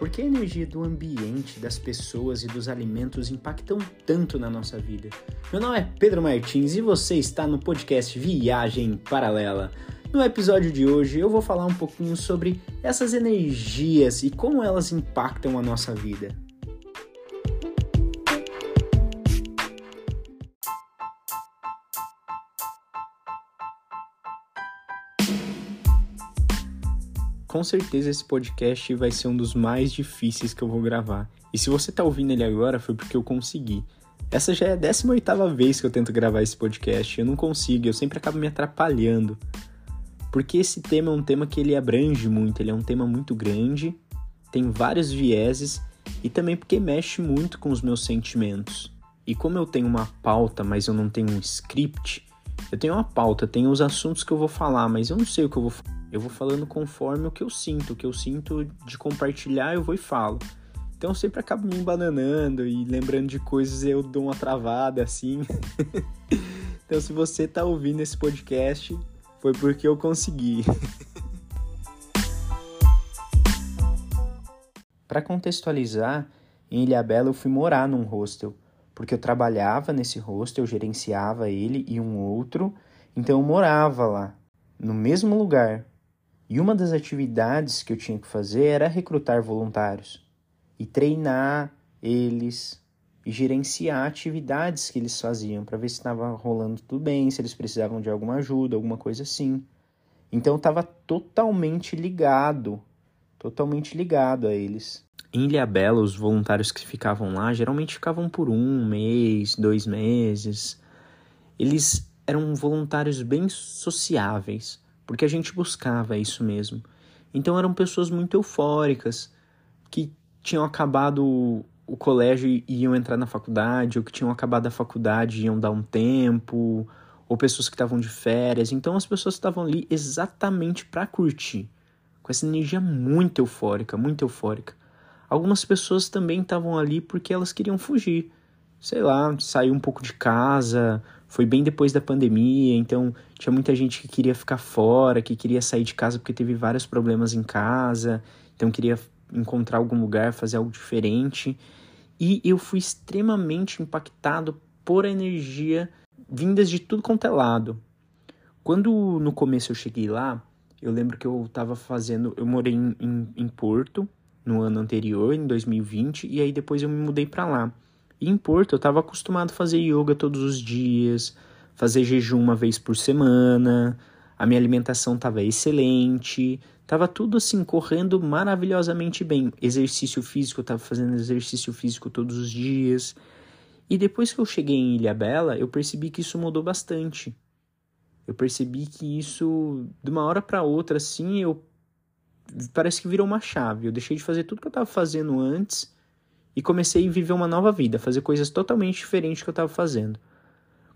Por que a energia do ambiente, das pessoas e dos alimentos impactam tanto na nossa vida? Meu nome é Pedro Martins e você está no podcast Viagem Paralela. No episódio de hoje eu vou falar um pouquinho sobre essas energias e como elas impactam a nossa vida. Com certeza esse podcast vai ser um dos mais difíceis que eu vou gravar. E se você tá ouvindo ele agora foi porque eu consegui. Essa já é a 18ª vez que eu tento gravar esse podcast, eu não consigo, eu sempre acabo me atrapalhando. Porque esse tema é um tema que ele abrange muito, ele é um tema muito grande, tem vários vieses e também porque mexe muito com os meus sentimentos. E como eu tenho uma pauta, mas eu não tenho um script, eu tenho uma pauta, tenho os assuntos que eu vou falar, mas eu não sei o que eu vou eu vou falando conforme o que eu sinto, o que eu sinto de compartilhar, eu vou e falo. Então eu sempre acabo me embananando e lembrando de coisas eu dou uma travada assim. então se você tá ouvindo esse podcast, foi porque eu consegui. Para contextualizar, em Ilhabela eu fui morar num hostel, porque eu trabalhava nesse hostel, eu gerenciava ele e um outro, então eu morava lá, no mesmo lugar, e uma das atividades que eu tinha que fazer era recrutar voluntários e treinar eles e gerenciar atividades que eles faziam para ver se estava rolando tudo bem, se eles precisavam de alguma ajuda, alguma coisa assim. Então estava totalmente ligado, totalmente ligado a eles. Em Ilhabela, os voluntários que ficavam lá geralmente ficavam por um mês, dois meses. Eles eram voluntários bem sociáveis porque a gente buscava isso mesmo. Então eram pessoas muito eufóricas, que tinham acabado o colégio e iam entrar na faculdade, ou que tinham acabado a faculdade e iam dar um tempo, ou pessoas que estavam de férias. Então as pessoas estavam ali exatamente para curtir, com essa energia muito eufórica, muito eufórica. Algumas pessoas também estavam ali porque elas queriam fugir, sei lá, sair um pouco de casa, foi bem depois da pandemia, então tinha muita gente que queria ficar fora, que queria sair de casa porque teve vários problemas em casa, então queria encontrar algum lugar, fazer algo diferente. E eu fui extremamente impactado por a energia vindas de tudo quanto é lado. Quando no começo eu cheguei lá, eu lembro que eu estava fazendo. Eu morei em, em, em Porto no ano anterior, em 2020, e aí depois eu me mudei para lá. E em Porto eu estava acostumado a fazer yoga todos os dias, fazer jejum uma vez por semana, a minha alimentação estava excelente, estava tudo assim correndo maravilhosamente bem. Exercício físico, eu estava fazendo exercício físico todos os dias. E depois que eu cheguei em Ilha Bela, eu percebi que isso mudou bastante. Eu percebi que isso, de uma hora para outra, assim, eu parece que virou uma chave. Eu deixei de fazer tudo que eu estava fazendo antes e comecei a viver uma nova vida, fazer coisas totalmente diferentes que eu estava fazendo.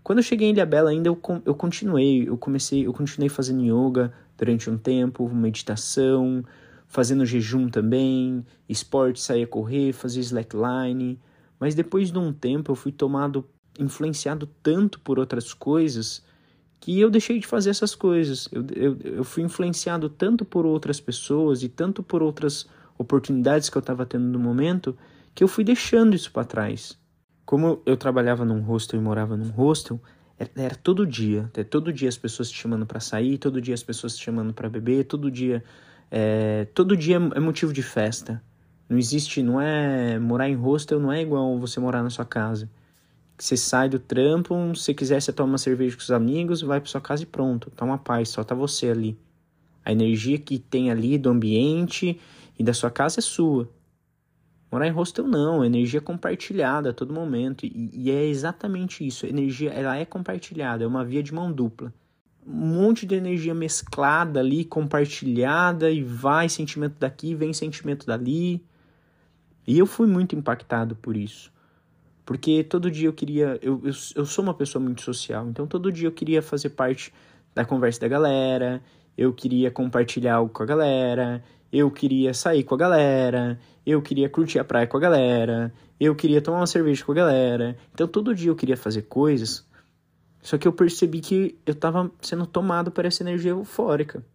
Quando eu cheguei em Ilhabela ainda eu, eu continuei, eu comecei, eu continuei fazendo yoga durante um tempo, meditação, fazendo jejum também, esporte, saía correr, fazia slackline, mas depois de um tempo eu fui tomado, influenciado tanto por outras coisas que eu deixei de fazer essas coisas. Eu, eu, eu fui influenciado tanto por outras pessoas e tanto por outras oportunidades que eu estava tendo no momento que eu fui deixando isso para trás. Como eu trabalhava num hostel e morava num hostel, era, era todo dia, é, todo dia as pessoas te chamando para sair, todo dia as pessoas te chamando para beber, todo dia, é, todo dia é motivo de festa. Não existe, não é morar em hostel não é igual você morar na sua casa. Você sai do trampo, se quiser você toma uma cerveja com os amigos, vai para sua casa e pronto, tá uma paz, só tá você ali. A energia que tem ali do ambiente e da sua casa é sua. Morar em hostel não, energia compartilhada a todo momento. E, e, é exatamente isso. Energia ela é compartilhada, é uma via de mão dupla. Um monte de energia mesclada ali, compartilhada, e vai sentimento daqui, vem sentimento dali. E eu fui muito impactado por isso. Porque todo dia eu queria. Eu, eu, eu sou uma pessoa muito social, então todo dia eu queria fazer parte da conversa da galera, eu queria compartilhar algo com a galera, eu queria sair com a galera, eu queria curtir a praia com a galera, eu queria tomar uma cerveja com a galera. Então todo dia eu queria fazer coisas, só que eu percebi que eu estava sendo tomado por essa energia eufórica.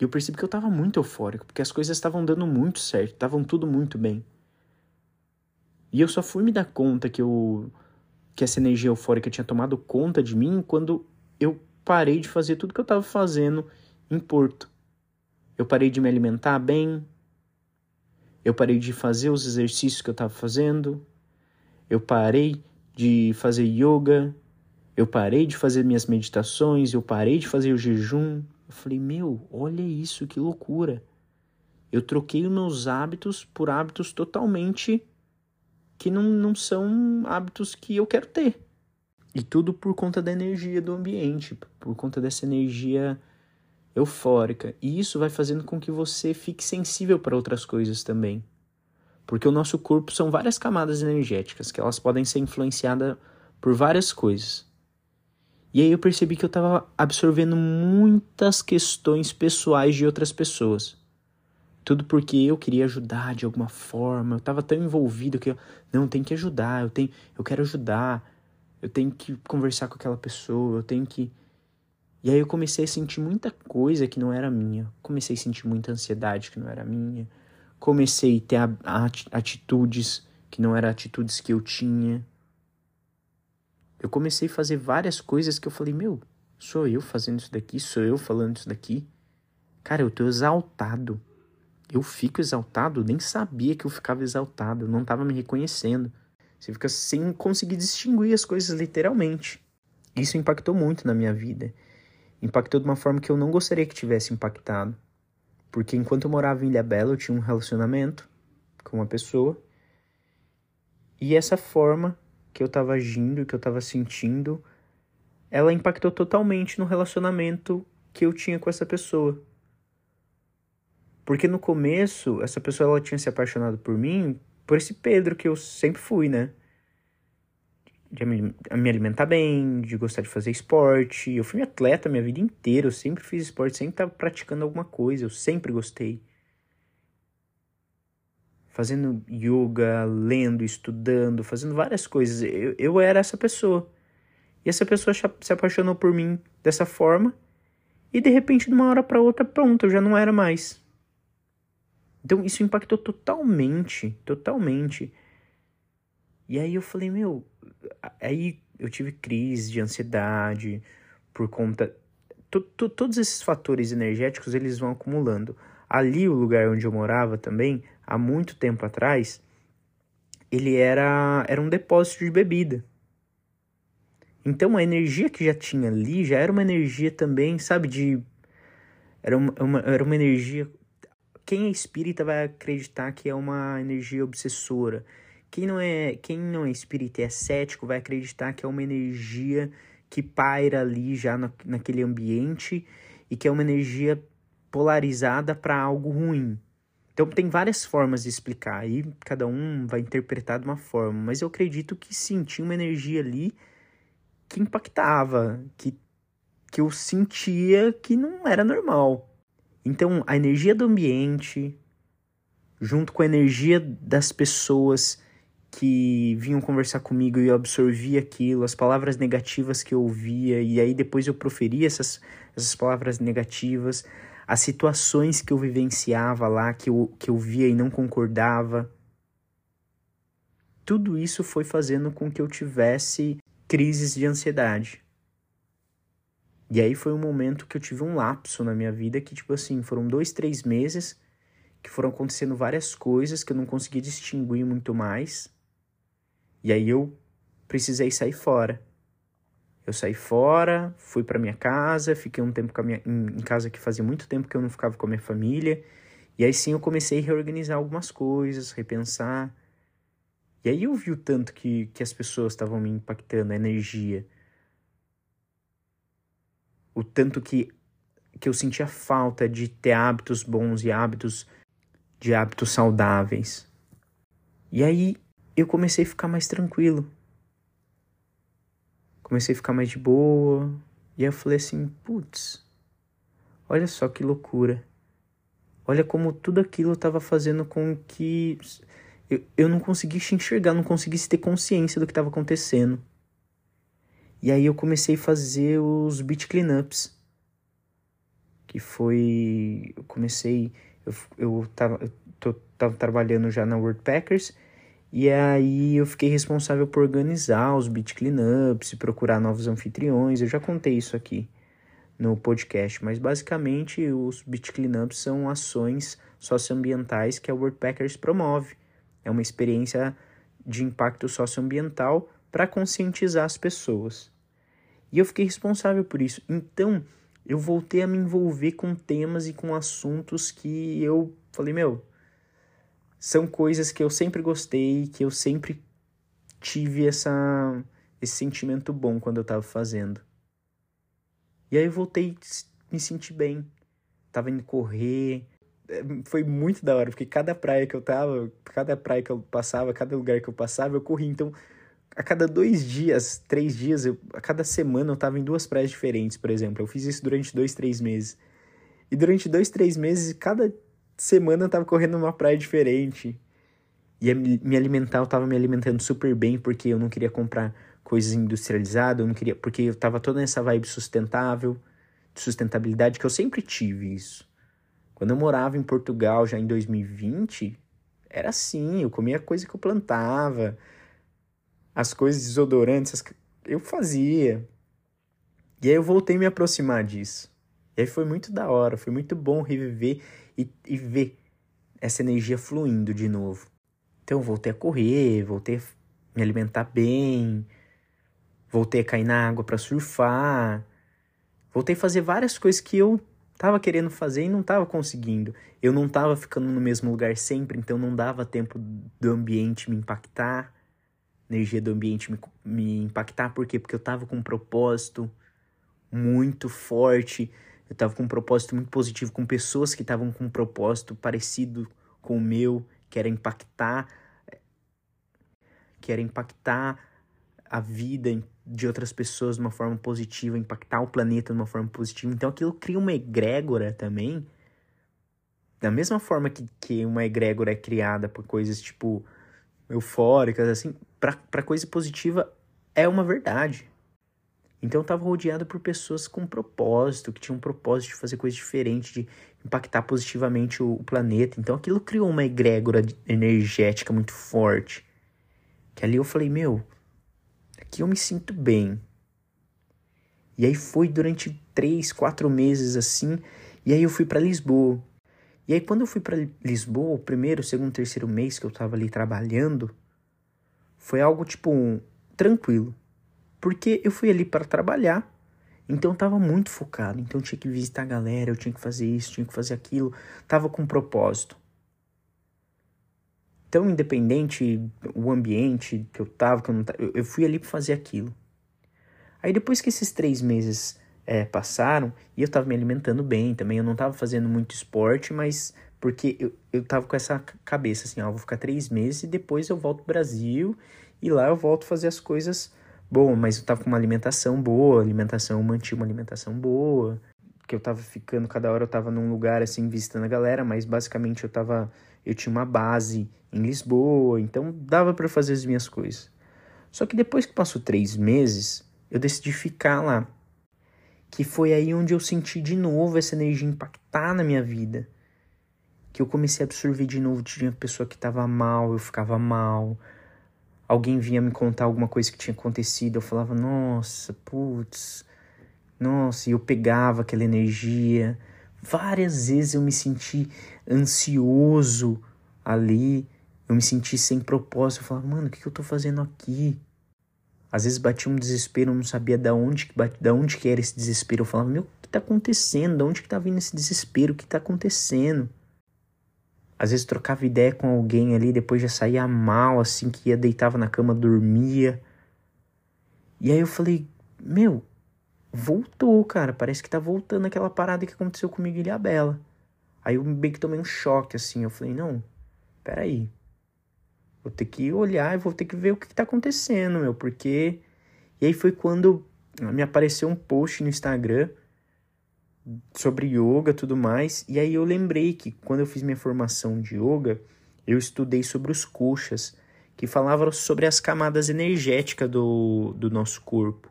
E eu percebi que eu estava muito eufórico, porque as coisas estavam dando muito certo, estavam tudo muito bem. E eu só fui me dar conta que eu que essa energia eufórica tinha tomado conta de mim quando eu parei de fazer tudo que eu estava fazendo em Porto. Eu parei de me alimentar bem, eu parei de fazer os exercícios que eu estava fazendo, eu parei de fazer yoga, eu parei de fazer minhas meditações, eu parei de fazer o jejum. Eu falei, meu, olha isso, que loucura. Eu troquei meus hábitos por hábitos totalmente que não, não são hábitos que eu quero ter. E tudo por conta da energia do ambiente, por conta dessa energia eufórica. E isso vai fazendo com que você fique sensível para outras coisas também. Porque o nosso corpo são várias camadas energéticas, que elas podem ser influenciadas por várias coisas. E aí eu percebi que eu estava absorvendo muitas questões pessoais de outras pessoas. Tudo porque eu queria ajudar de alguma forma. Eu estava tão envolvido que eu não tem que ajudar, eu tenho, eu quero ajudar. Eu tenho que conversar com aquela pessoa, eu tenho que E aí eu comecei a sentir muita coisa que não era minha. Comecei a sentir muita ansiedade que não era minha. Comecei a ter atitudes que não eram atitudes que eu tinha. Eu comecei a fazer várias coisas que eu falei, meu, sou eu fazendo isso daqui, sou eu falando isso daqui. Cara, eu tô exaltado. Eu fico exaltado, nem sabia que eu ficava exaltado, eu não estava me reconhecendo. Você fica sem conseguir distinguir as coisas literalmente. Isso impactou muito na minha vida. Impactou de uma forma que eu não gostaria que tivesse impactado. Porque enquanto eu morava em Ilha Bela, eu tinha um relacionamento com uma pessoa. E essa forma que eu estava agindo, que eu estava sentindo, ela impactou totalmente no relacionamento que eu tinha com essa pessoa. Porque no começo, essa pessoa ela tinha se apaixonado por mim, por esse Pedro que eu sempre fui, né? De me alimentar bem, de gostar de fazer esporte. Eu fui atleta minha vida inteira, eu sempre fiz esporte, sempre estava praticando alguma coisa, eu sempre gostei. Fazendo yoga, lendo, estudando, fazendo várias coisas. Eu, eu era essa pessoa. E essa pessoa se apaixonou por mim dessa forma. E de repente, de uma hora para outra, pronto, eu já não era mais. Então isso impactou totalmente, totalmente. E aí eu falei, meu, aí eu tive crise de ansiedade por conta todos esses fatores energéticos eles vão acumulando. Ali o lugar onde eu morava também, há muito tempo atrás, ele era era um depósito de bebida. Então a energia que já tinha ali já era uma energia também, sabe, de era uma, uma era uma energia quem é espírita vai acreditar que é uma energia obsessora. Quem não é, quem não é espírita e é cético vai acreditar que é uma energia que paira ali já na, naquele ambiente e que é uma energia polarizada para algo ruim. Então tem várias formas de explicar e cada um vai interpretar de uma forma, mas eu acredito que sim, tinha uma energia ali que impactava, que, que eu sentia que não era normal. Então, a energia do ambiente, junto com a energia das pessoas que vinham conversar comigo e eu absorvia aquilo, as palavras negativas que eu ouvia, e aí depois eu proferia essas, essas palavras negativas, as situações que eu vivenciava lá, que eu, que eu via e não concordava. Tudo isso foi fazendo com que eu tivesse crises de ansiedade. E aí foi um momento que eu tive um lapso na minha vida que, tipo assim, foram dois, três meses que foram acontecendo várias coisas que eu não consegui distinguir muito mais. E aí eu precisei sair fora. Eu saí fora, fui para minha casa, fiquei um tempo minha, em, casa que fazia muito tempo que eu não ficava com a minha família. E aí sim eu comecei a reorganizar algumas coisas, repensar. E aí eu vi o tanto que, que as pessoas estavam me impactando, a energia o tanto que, que eu sentia falta de ter hábitos bons e hábitos de hábitos saudáveis. E aí eu comecei a ficar mais tranquilo. Comecei a ficar mais de boa. E aí eu falei assim, putz, olha só que loucura. Olha como tudo aquilo estava fazendo com que eu, eu não conseguisse enxergar, não conseguisse ter consciência do que estava acontecendo. E aí eu comecei a fazer os beat cleanups. que foi. Eu comecei. Eu, eu, tava, eu tô, tava trabalhando já na WordPackers. E aí eu fiquei responsável por organizar os beat cleanups e procurar novos anfitriões. Eu já contei isso aqui no podcast, mas basicamente os beat cleanups são ações socioambientais que a WordPackers promove. É uma experiência de impacto socioambiental para conscientizar as pessoas. E eu fiquei responsável por isso. Então, eu voltei a me envolver com temas e com assuntos que eu falei, meu, são coisas que eu sempre gostei, que eu sempre tive essa esse sentimento bom quando eu estava fazendo. E aí eu voltei me sentir bem. Tava indo correr. É, foi muito da hora, porque cada praia que eu tava, cada praia que eu passava, cada lugar que eu passava, eu corri. Então, a cada dois dias, três dias, eu, a cada semana eu tava em duas praias diferentes, por exemplo. Eu fiz isso durante dois, três meses. E durante dois, três meses, cada semana eu tava correndo numa praia diferente. E me alimentar, eu tava me alimentando super bem, porque eu não queria comprar coisas industrializadas, eu não queria, porque eu tava toda nessa vibe sustentável, de sustentabilidade, que eu sempre tive isso. Quando eu morava em Portugal, já em 2020, era assim, eu comia coisa que eu plantava, as coisas desodorantes, eu fazia. E aí eu voltei a me aproximar disso. E aí foi muito da hora, foi muito bom reviver e, e ver essa energia fluindo de novo. Então eu voltei a correr, voltei a me alimentar bem, voltei a cair na água para surfar, voltei a fazer várias coisas que eu tava querendo fazer e não tava conseguindo. Eu não tava ficando no mesmo lugar sempre, então não dava tempo do ambiente me impactar energia do ambiente me, me impactar. Por quê? Porque eu tava com um propósito muito forte, eu tava com um propósito muito positivo, com pessoas que estavam com um propósito parecido com o meu, que era impactar, que era impactar a vida de outras pessoas de uma forma positiva, impactar o planeta de uma forma positiva. Então aquilo cria uma egrégora também. Da mesma forma que, que uma egrégora é criada por coisas tipo eufóricas, assim, para coisa positiva é uma verdade. Então eu estava rodeado por pessoas com propósito, que tinham um propósito de fazer coisas diferentes, de impactar positivamente o, o planeta. Então aquilo criou uma egrégora energética muito forte. Que ali eu falei, meu, aqui eu me sinto bem. E aí foi durante três, quatro meses assim. E aí eu fui para Lisboa. E aí quando eu fui para Lisboa, o primeiro, segundo, terceiro mês que eu estava ali trabalhando, foi algo tipo um, tranquilo, porque eu fui ali para trabalhar, então eu tava muito focado, então eu tinha que visitar a galera, eu tinha que fazer isso, tinha que fazer aquilo, tava com um propósito. Então, independente o ambiente que eu tava, que eu não tava, eu, fui ali para fazer aquilo. Aí depois que esses três meses é, passaram, e eu tava me alimentando bem também, eu não tava fazendo muito esporte, mas porque eu, eu tava com essa cabeça assim, ó, vou ficar três meses e depois eu volto pro Brasil e lá eu volto fazer as coisas bom, mas eu tava com uma alimentação boa, alimentação, eu mantive uma alimentação boa, que eu tava ficando, cada hora eu tava num lugar assim, visitando a galera, mas basicamente eu tava, eu tinha uma base em Lisboa, então dava para fazer as minhas coisas. Só que depois que passou três meses, eu decidi ficar lá. Que foi aí onde eu senti de novo essa energia impactar na minha vida que eu comecei a absorver de novo. Tinha pessoa que tava mal, eu ficava mal. Alguém vinha me contar alguma coisa que tinha acontecido, eu falava, nossa, putz, nossa, e eu pegava aquela energia. Várias vezes eu me senti ansioso ali, eu me senti sem propósito. Eu falava, mano, o que, que eu tô fazendo aqui? Às vezes batia um desespero, eu não sabia da onde, da onde que era esse desespero. Eu falava, meu, o que tá acontecendo? Da onde que tá vindo esse desespero? O que tá acontecendo? Às vezes trocava ideia com alguém ali, depois já saía mal, assim, que ia, deitava na cama, dormia. E aí eu falei, meu, voltou, cara. Parece que tá voltando aquela parada que aconteceu comigo e a Bela. Aí eu meio que tomei um choque, assim. Eu falei, não, peraí. Vou ter que olhar e vou ter que ver o que, que tá acontecendo, meu, porque. E aí foi quando me apareceu um post no Instagram sobre yoga tudo mais. E aí eu lembrei que quando eu fiz minha formação de yoga, eu estudei sobre os koshas, que falavam sobre as camadas energéticas do, do nosso corpo.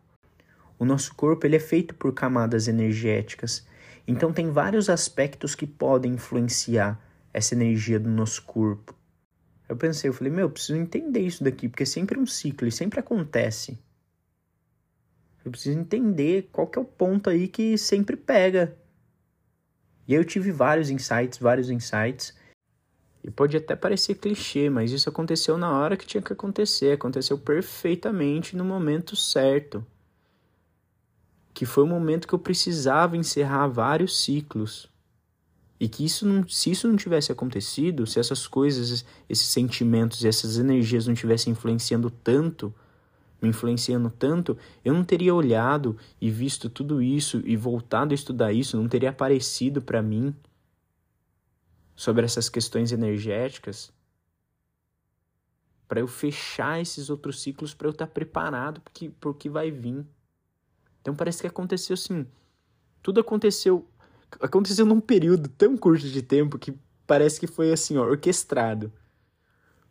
O nosso corpo ele é feito por camadas energéticas. Então tem vários aspectos que podem influenciar essa energia do nosso corpo. Eu pensei, eu falei, meu, eu preciso entender isso daqui, porque é sempre um ciclo e sempre acontece. Eu preciso entender qual que é o ponto aí que sempre pega. E aí eu tive vários insights, vários insights. E pode até parecer clichê, mas isso aconteceu na hora que tinha que acontecer, aconteceu perfeitamente no momento certo que foi o momento que eu precisava encerrar vários ciclos. E que isso não, se isso não tivesse acontecido, se essas coisas, esses sentimentos e essas energias não tivessem influenciando tanto, me influenciando tanto, eu não teria olhado e visto tudo isso e voltado a estudar isso, não teria aparecido para mim sobre essas questões energéticas para eu fechar esses outros ciclos, para eu estar preparado para o que vai vir. Então parece que aconteceu assim. Tudo aconteceu. Aconteceu num período tão curto de tempo que parece que foi assim, ó, orquestrado.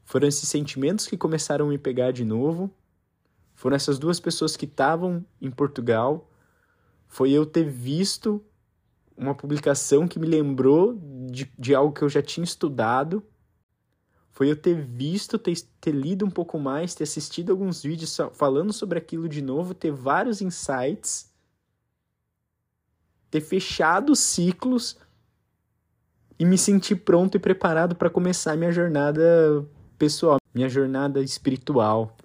Foram esses sentimentos que começaram a me pegar de novo. Foram essas duas pessoas que estavam em Portugal. Foi eu ter visto uma publicação que me lembrou de, de algo que eu já tinha estudado foi eu ter visto, ter, ter lido um pouco mais, ter assistido alguns vídeos falando sobre aquilo de novo, ter vários insights, ter fechado ciclos e me sentir pronto e preparado para começar minha jornada pessoal, minha jornada espiritual.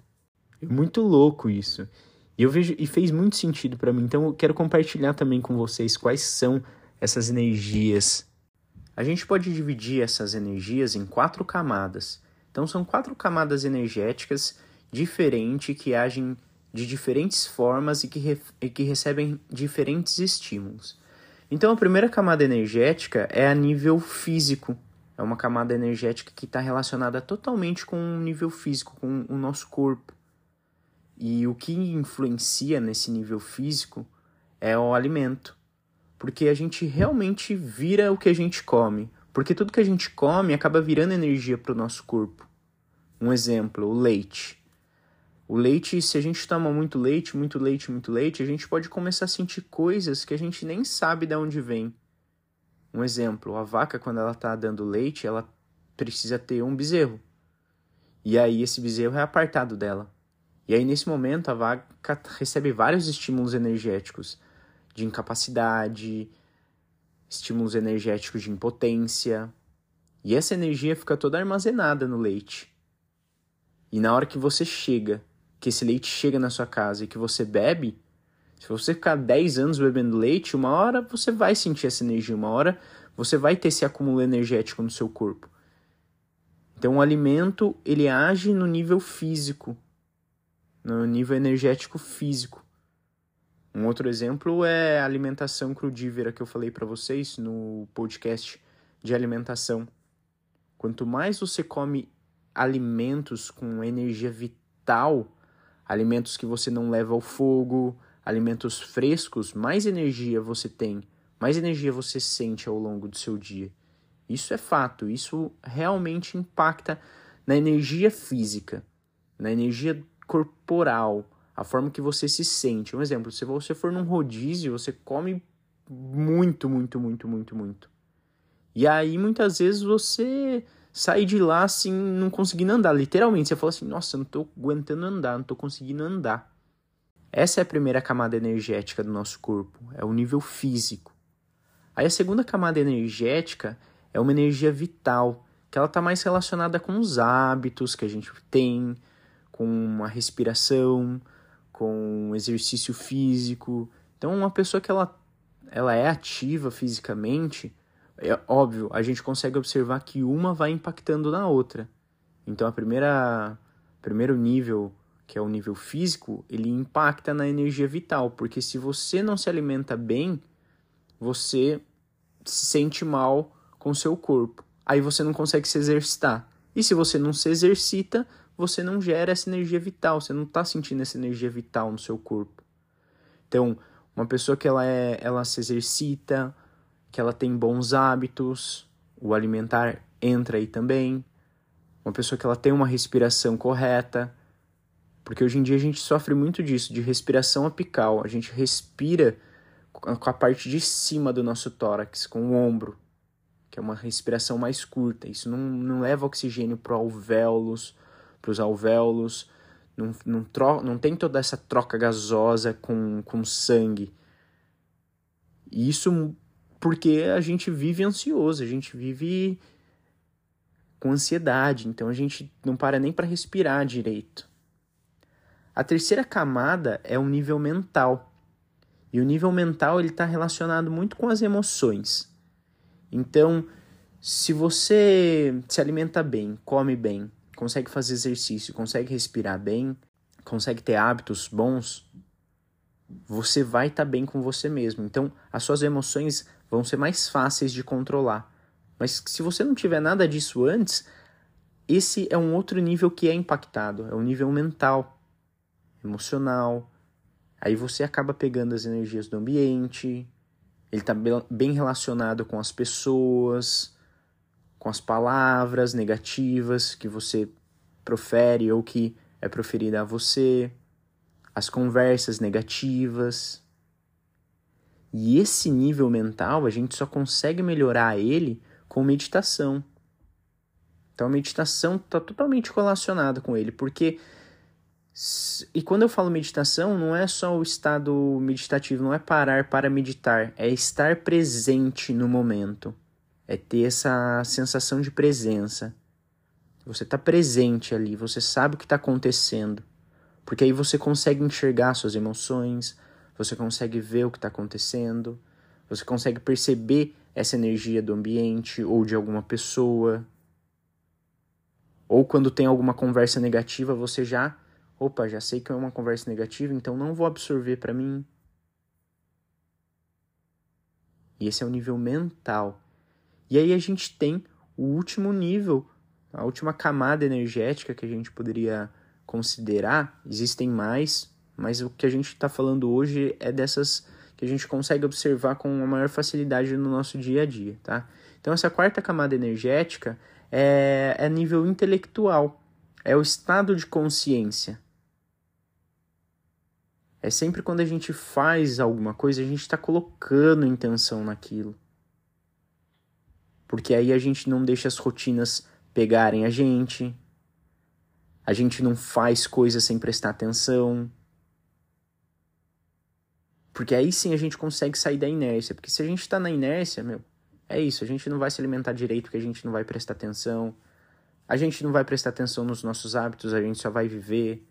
É muito louco isso. E eu vejo e fez muito sentido para mim. Então eu quero compartilhar também com vocês quais são essas energias a gente pode dividir essas energias em quatro camadas. Então, são quatro camadas energéticas diferentes que agem de diferentes formas e que, e que recebem diferentes estímulos. Então, a primeira camada energética é a nível físico. É uma camada energética que está relacionada totalmente com o nível físico, com o nosso corpo. E o que influencia nesse nível físico é o alimento porque a gente realmente vira o que a gente come. Porque tudo que a gente come acaba virando energia para o nosso corpo. Um exemplo, o leite. O leite, se a gente toma muito leite, muito leite, muito leite, a gente pode começar a sentir coisas que a gente nem sabe de onde vem. Um exemplo, a vaca, quando ela está dando leite, ela precisa ter um bezerro. E aí esse bezerro é apartado dela. E aí nesse momento a vaca recebe vários estímulos energéticos de incapacidade, estímulos energéticos de impotência. E essa energia fica toda armazenada no leite. E na hora que você chega, que esse leite chega na sua casa e que você bebe, se você ficar 10 anos bebendo leite, uma hora você vai sentir essa energia, uma hora você vai ter esse acúmulo energético no seu corpo. Então o alimento, ele age no nível físico, no nível energético físico. Um outro exemplo é a alimentação crudívera que eu falei para vocês no podcast de alimentação. Quanto mais você come alimentos com energia vital, alimentos que você não leva ao fogo, alimentos frescos, mais energia você tem, mais energia você sente ao longo do seu dia. Isso é fato, isso realmente impacta na energia física, na energia corporal, a forma que você se sente. Um exemplo, se você for num rodízio, você come muito, muito, muito, muito, muito. E aí muitas vezes você sai de lá assim, não conseguindo andar. Literalmente, você fala assim: nossa, eu não tô aguentando andar, não tô conseguindo andar. Essa é a primeira camada energética do nosso corpo, é o nível físico. Aí a segunda camada energética é uma energia vital, que ela está mais relacionada com os hábitos que a gente tem, com a respiração, com exercício físico. Então, uma pessoa que ela, ela é ativa fisicamente, é óbvio, a gente consegue observar que uma vai impactando na outra. Então, a primeira primeiro nível, que é o nível físico, ele impacta na energia vital, porque se você não se alimenta bem, você se sente mal com seu corpo. Aí você não consegue se exercitar. E se você não se exercita, você não gera essa energia vital, você não está sentindo essa energia vital no seu corpo. Então, uma pessoa que ela, é, ela se exercita, que ela tem bons hábitos, o alimentar entra aí também. Uma pessoa que ela tem uma respiração correta, porque hoje em dia a gente sofre muito disso, de respiração apical. A gente respira com a parte de cima do nosso tórax, com o ombro, que é uma respiração mais curta. Isso não, não leva oxigênio para alvéolos, para os alvéolos, não, não, tro não tem toda essa troca gasosa com, com sangue. Isso porque a gente vive ansioso, a gente vive com ansiedade, então a gente não para nem para respirar direito. A terceira camada é o nível mental. E o nível mental ele está relacionado muito com as emoções. Então, se você se alimenta bem, come bem, consegue fazer exercício, consegue respirar bem, consegue ter hábitos bons, você vai estar tá bem com você mesmo. Então, as suas emoções vão ser mais fáceis de controlar. Mas se você não tiver nada disso antes, esse é um outro nível que é impactado, é o nível mental, emocional. Aí você acaba pegando as energias do ambiente, ele está bem relacionado com as pessoas, com as palavras negativas que você profere ou que é proferida a você, as conversas negativas. E esse nível mental a gente só consegue melhorar ele com meditação. Então a meditação está totalmente relacionada com ele, porque e quando eu falo meditação, não é só o estado meditativo, não é parar para meditar, é estar presente no momento, é ter essa sensação de presença. Você está presente ali, você sabe o que está acontecendo, porque aí você consegue enxergar suas emoções, você consegue ver o que está acontecendo, você consegue perceber essa energia do ambiente ou de alguma pessoa. Ou quando tem alguma conversa negativa, você já, opa, já sei que é uma conversa negativa, então não vou absorver para mim. E esse é o nível mental. E aí a gente tem o último nível, a última camada energética que a gente poderia considerar. Existem mais, mas o que a gente está falando hoje é dessas que a gente consegue observar com uma maior facilidade no nosso dia a dia, tá? Então essa quarta camada energética é, é nível intelectual, é o estado de consciência. É sempre quando a gente faz alguma coisa, a gente está colocando intenção naquilo. Porque aí a gente não deixa as rotinas pegarem a gente, a gente não faz coisas sem prestar atenção. Porque aí sim a gente consegue sair da inércia. Porque se a gente está na inércia, meu, é isso, a gente não vai se alimentar direito porque a gente não vai prestar atenção. A gente não vai prestar atenção nos nossos hábitos, a gente só vai viver.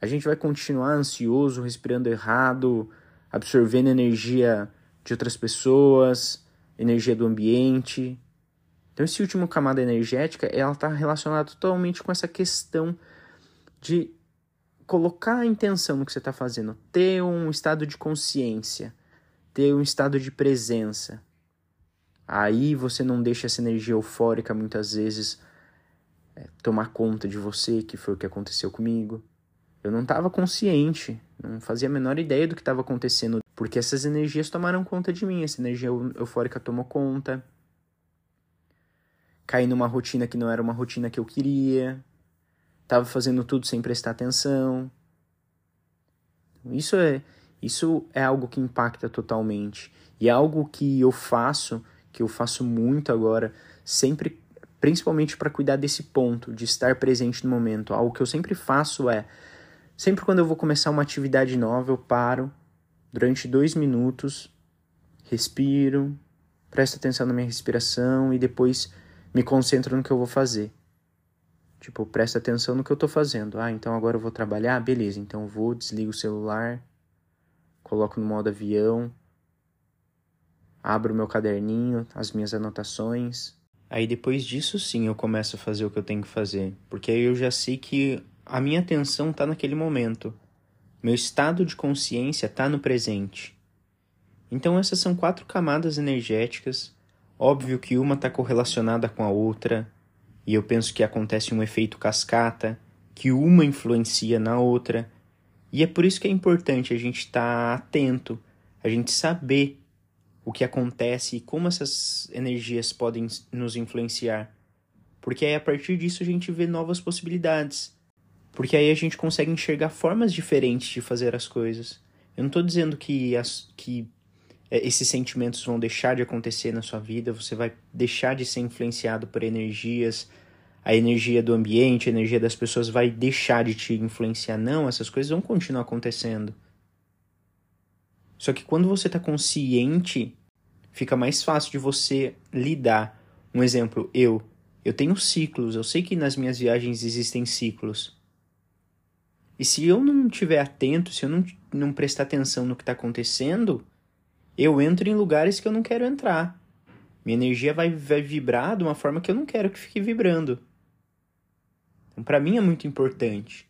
A gente vai continuar ansioso, respirando errado, absorvendo energia de outras pessoas, energia do ambiente. Então, esse último camada energética, ela está relacionada totalmente com essa questão de colocar a intenção no que você está fazendo, ter um estado de consciência, ter um estado de presença. Aí você não deixa essa energia eufórica muitas vezes é, tomar conta de você, que foi o que aconteceu comigo. Eu não estava consciente, não fazia a menor ideia do que estava acontecendo, porque essas energias tomaram conta de mim, essa energia eufórica tomou conta. Caí numa rotina que não era uma rotina que eu queria. Tava fazendo tudo sem prestar atenção. Isso é, isso é algo que impacta totalmente. E é algo que eu faço que eu faço muito agora, sempre, principalmente para cuidar desse ponto, de estar presente no momento. Algo que eu sempre faço é, sempre quando eu vou começar uma atividade nova, eu paro durante dois minutos, respiro, presto atenção na minha respiração e depois me concentro no que eu vou fazer. Tipo, presta atenção no que eu tô fazendo. Ah, então agora eu vou trabalhar? Beleza, então vou, desligo o celular, coloco no modo avião, abro meu caderninho, as minhas anotações. Aí depois disso sim eu começo a fazer o que eu tenho que fazer, porque aí eu já sei que a minha atenção está naquele momento. Meu estado de consciência está no presente. Então essas são quatro camadas energéticas. Óbvio que uma está correlacionada com a outra, e eu penso que acontece um efeito cascata, que uma influencia na outra. E é por isso que é importante a gente estar tá atento, a gente saber o que acontece e como essas energias podem nos influenciar. Porque aí a partir disso a gente vê novas possibilidades. Porque aí a gente consegue enxergar formas diferentes de fazer as coisas. Eu não estou dizendo que, as, que esses sentimentos vão deixar de acontecer na sua vida, você vai deixar de ser influenciado por energias, a energia do ambiente, a energia das pessoas vai deixar de te influenciar. Não, essas coisas vão continuar acontecendo. Só que quando você está consciente, fica mais fácil de você lidar. Um exemplo, eu. Eu tenho ciclos, eu sei que nas minhas viagens existem ciclos. E se eu não estiver atento, se eu não, não prestar atenção no que está acontecendo, eu entro em lugares que eu não quero entrar. Minha energia vai, vai vibrar de uma forma que eu não quero que fique vibrando. Então, para mim é muito importante.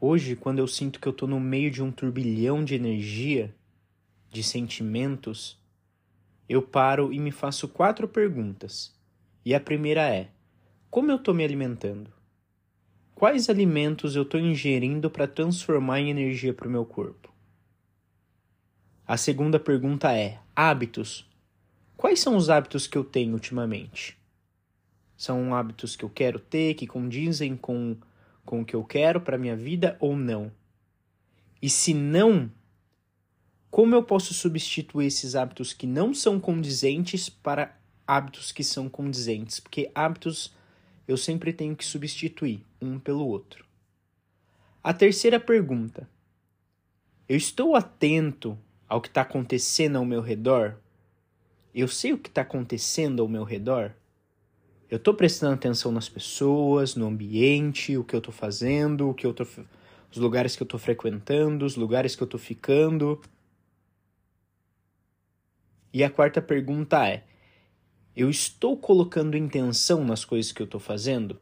Hoje, quando eu sinto que eu estou no meio de um turbilhão de energia, de sentimentos, eu paro e me faço quatro perguntas. E a primeira é: como eu estou me alimentando? Quais alimentos eu estou ingerindo para transformar em energia para o meu corpo? A segunda pergunta é: hábitos. Quais são os hábitos que eu tenho ultimamente? São hábitos que eu quero ter, que condizem com, com o que eu quero para minha vida ou não? E se não, como eu posso substituir esses hábitos que não são condizentes para hábitos que são condizentes? Porque hábitos eu sempre tenho que substituir um pelo outro. A terceira pergunta: Eu estou atento ao que está acontecendo ao meu redor? Eu sei o que está acontecendo ao meu redor? Eu estou prestando atenção nas pessoas, no ambiente, o que eu estou fazendo, o que eu tô, os lugares que eu estou frequentando, os lugares que eu estou ficando. E a quarta pergunta é: eu estou colocando intenção nas coisas que eu estou fazendo?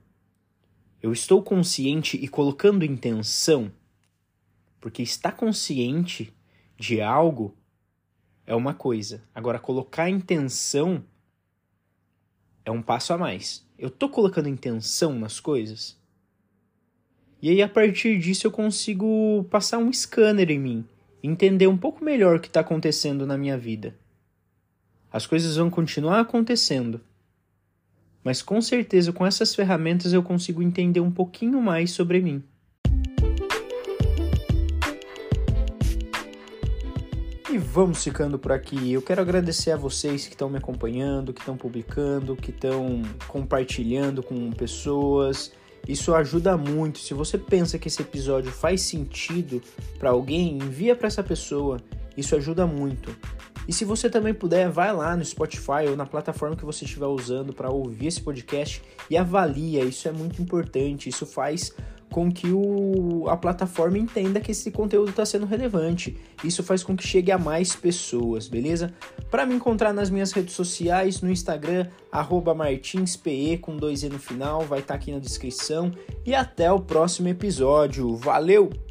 Eu estou consciente e colocando intenção? Porque estar consciente de algo é uma coisa. Agora, colocar intenção é um passo a mais. Eu estou colocando intenção nas coisas? E aí, a partir disso, eu consigo passar um scanner em mim, entender um pouco melhor o que está acontecendo na minha vida. As coisas vão continuar acontecendo. Mas com certeza com essas ferramentas eu consigo entender um pouquinho mais sobre mim. Vamos ficando por aqui. Eu quero agradecer a vocês que estão me acompanhando, que estão publicando, que estão compartilhando com pessoas. Isso ajuda muito. Se você pensa que esse episódio faz sentido para alguém, envia para essa pessoa. Isso ajuda muito. E se você também puder, vai lá no Spotify ou na plataforma que você estiver usando para ouvir esse podcast e avalia. Isso é muito importante. Isso faz com que o, a plataforma entenda que esse conteúdo está sendo relevante. Isso faz com que chegue a mais pessoas, beleza? Para me encontrar nas minhas redes sociais, no Instagram, martinspe com dois E no final, vai estar tá aqui na descrição. E até o próximo episódio. Valeu!